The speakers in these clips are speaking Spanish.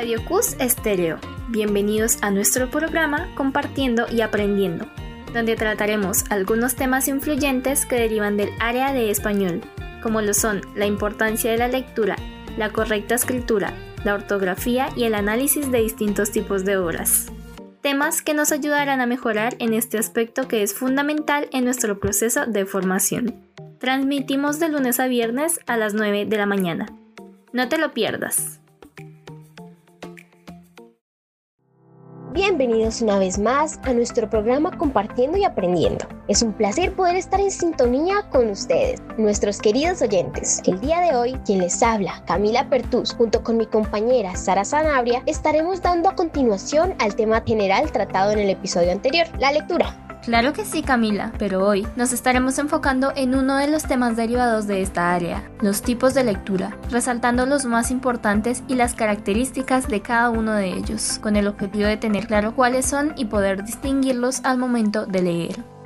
Radio CUS Estéreo. Bienvenidos a nuestro programa Compartiendo y Aprendiendo, donde trataremos algunos temas influyentes que derivan del área de español, como lo son la importancia de la lectura, la correcta escritura, la ortografía y el análisis de distintos tipos de obras. Temas que nos ayudarán a mejorar en este aspecto que es fundamental en nuestro proceso de formación. Transmitimos de lunes a viernes a las 9 de la mañana. No te lo pierdas. Bienvenidos una vez más a nuestro programa Compartiendo y Aprendiendo. Es un placer poder estar en sintonía con ustedes, nuestros queridos oyentes. El día de hoy, quien les habla, Camila Pertus, junto con mi compañera Sara Sanabria, estaremos dando a continuación al tema general tratado en el episodio anterior, la lectura. Claro que sí, Camila, pero hoy nos estaremos enfocando en uno de los temas derivados de esta área, los tipos de lectura, resaltando los más importantes y las características de cada uno de ellos, con el objetivo de tener claro cuáles son y poder distinguirlos al momento de leer.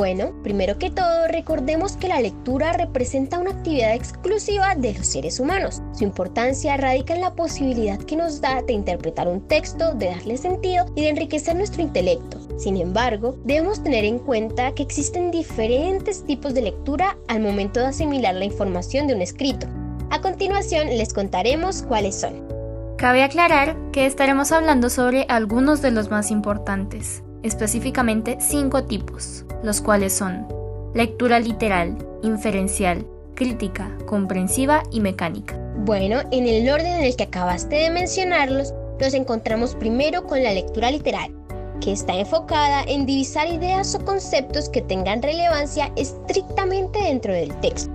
Bueno, primero que todo, recordemos que la lectura representa una actividad exclusiva de los seres humanos. Su importancia radica en la posibilidad que nos da de interpretar un texto, de darle sentido y de enriquecer nuestro intelecto. Sin embargo, debemos tener en cuenta que existen diferentes tipos de lectura al momento de asimilar la información de un escrito. A continuación les contaremos cuáles son. Cabe aclarar que estaremos hablando sobre algunos de los más importantes específicamente cinco tipos, los cuales son lectura literal, inferencial, crítica, comprensiva y mecánica. Bueno, en el orden en el que acabaste de mencionarlos, nos encontramos primero con la lectura literal, que está enfocada en divisar ideas o conceptos que tengan relevancia estrictamente dentro del texto.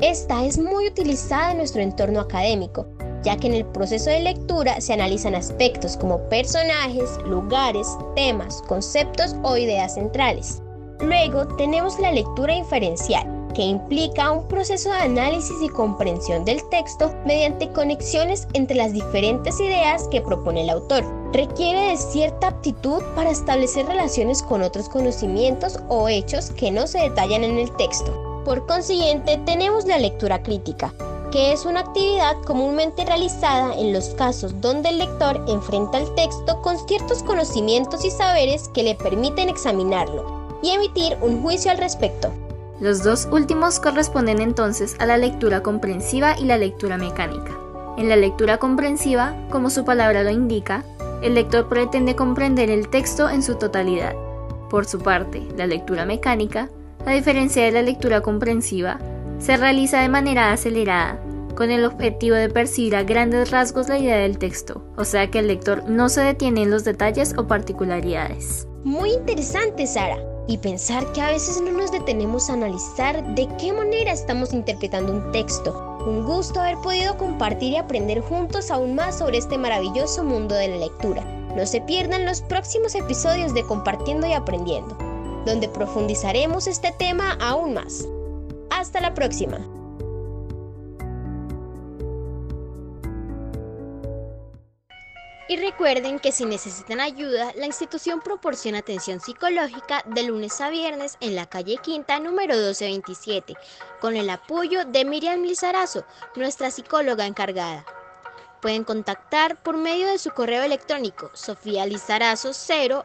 Esta es muy utilizada en nuestro entorno académico, ya que en el proceso de lectura se analizan aspectos como personajes, lugares, temas, conceptos o ideas centrales. Luego tenemos la lectura inferencial, que implica un proceso de análisis y comprensión del texto mediante conexiones entre las diferentes ideas que propone el autor. Requiere de cierta aptitud para establecer relaciones con otros conocimientos o hechos que no se detallan en el texto. Por consiguiente, tenemos la lectura crítica, que es una actividad comúnmente realizada en los casos donde el lector enfrenta el texto con ciertos conocimientos y saberes que le permiten examinarlo y emitir un juicio al respecto. Los dos últimos corresponden entonces a la lectura comprensiva y la lectura mecánica. En la lectura comprensiva, como su palabra lo indica, el lector pretende comprender el texto en su totalidad. Por su parte, la lectura mecánica, a diferencia de la lectura comprensiva, se realiza de manera acelerada, con el objetivo de percibir a grandes rasgos la idea del texto, o sea que el lector no se detiene en los detalles o particularidades. Muy interesante, Sara. Y pensar que a veces no nos detenemos a analizar de qué manera estamos interpretando un texto. Un gusto haber podido compartir y aprender juntos aún más sobre este maravilloso mundo de la lectura. No se pierdan los próximos episodios de Compartiendo y Aprendiendo, donde profundizaremos este tema aún más. Hasta la próxima. Y recuerden que si necesitan ayuda, la institución proporciona atención psicológica de lunes a viernes en la calle Quinta número 1227, con el apoyo de Miriam Lizarazo, nuestra psicóloga encargada. Pueden contactar por medio de su correo electrónico sofializarazo0